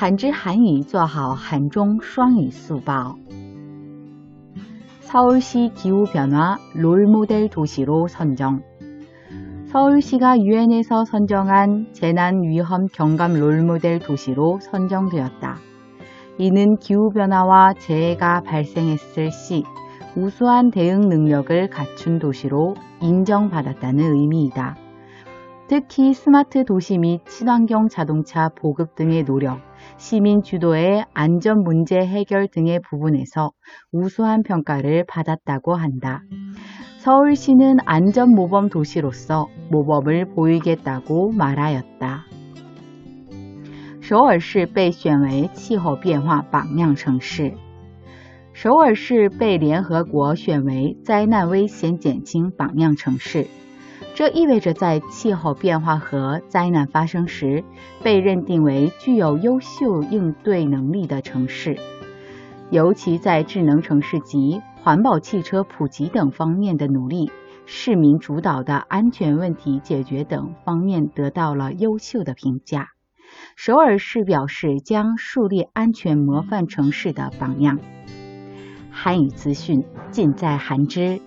한지韩语做好한중双语速报 서울시 기후변화 롤모델 도시로 선정 서울시가 유엔에서 선정한 재난 위험 경감 롤모델 도시로 선정되었다. 이는 기후변화와 재해가 발생했을 시 우수한 대응 능력을 갖춘 도시로 인정받았다는 의미이다. 특히 스마트 도시 및 친환경 자동차 보급 등의 노력, 시민 주도의 안전 문제 해결 등의 부분에서 우수한 평가를 받았다고 한다. 서울시는 안전모범 도시로서 모범을 보이겠다고 말하였다. 首尔市被选为气候变化榜样城市。首尔市被联合国选为灾难危险减轻榜样城市。 这意味着在气候变化和灾难发生时，被认定为具有优秀应对能力的城市，尤其在智能城市及环保汽车普及等方面的努力，市民主导的安全问题解决等方面得到了优秀的评价。首尔市表示将树立安全模范城市的榜样。韩语资讯尽在韩知。